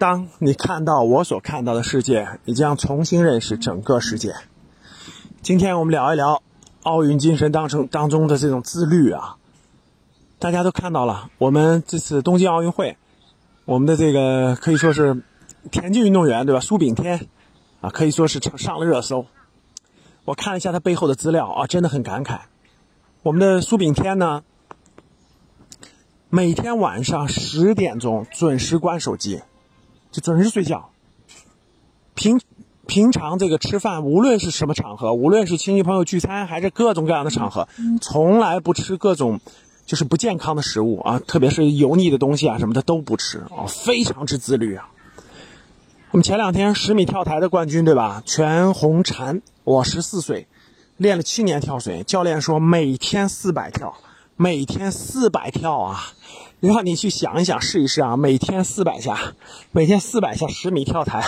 当你看到我所看到的世界，你将重新认识整个世界。今天我们聊一聊奥运精神当中当中的这种自律啊。大家都看到了，我们这次东京奥运会，我们的这个可以说是田径运动员对吧？苏炳添啊，可以说是上了热搜。我看了一下他背后的资料啊，真的很感慨。我们的苏炳添呢，每天晚上十点钟准时关手机。就准时睡觉。平平常这个吃饭，无论是什么场合，无论是亲戚朋友聚餐，还是各种各样的场合，从来不吃各种就是不健康的食物啊，特别是油腻的东西啊什么的都不吃啊，非常之自律啊。我们前两天十米跳台的冠军对吧？全红婵，我十四岁，练了七年跳水，教练说每天四百跳，每天四百跳啊。让你去想一想，试一试啊！每天四百下，每天四百下十米跳台，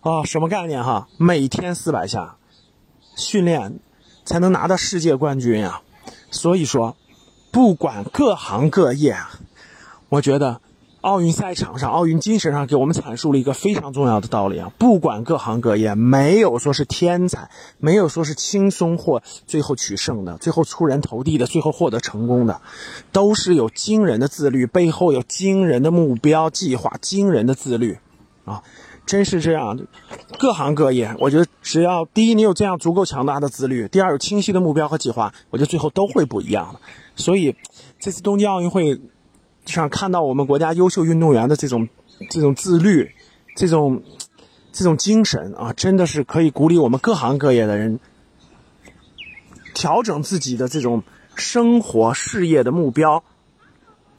啊，什么概念哈？每天四百下训练，才能拿到世界冠军啊！所以说，不管各行各业，我觉得。奥运赛场上，奥运精神上给我们阐述了一个非常重要的道理啊！不管各行各业，没有说是天才，没有说是轻松或最后取胜的，最后出人头地的，最后获得成功的，都是有惊人的自律，背后有惊人的目标计划，惊人的自律，啊，真是这样。各行各业，我觉得只要第一你有这样足够强大的自律，第二有清晰的目标和计划，我觉得最后都会不一样的。所以，这次东京奥运会。就想看到我们国家优秀运动员的这种、这种自律、这种、这种精神啊，真的是可以鼓励我们各行各业的人调整自己的这种生活、事业的目标、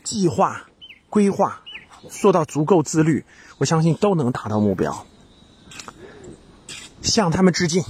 计划、规划，做到足够自律，我相信都能达到目标。向他们致敬。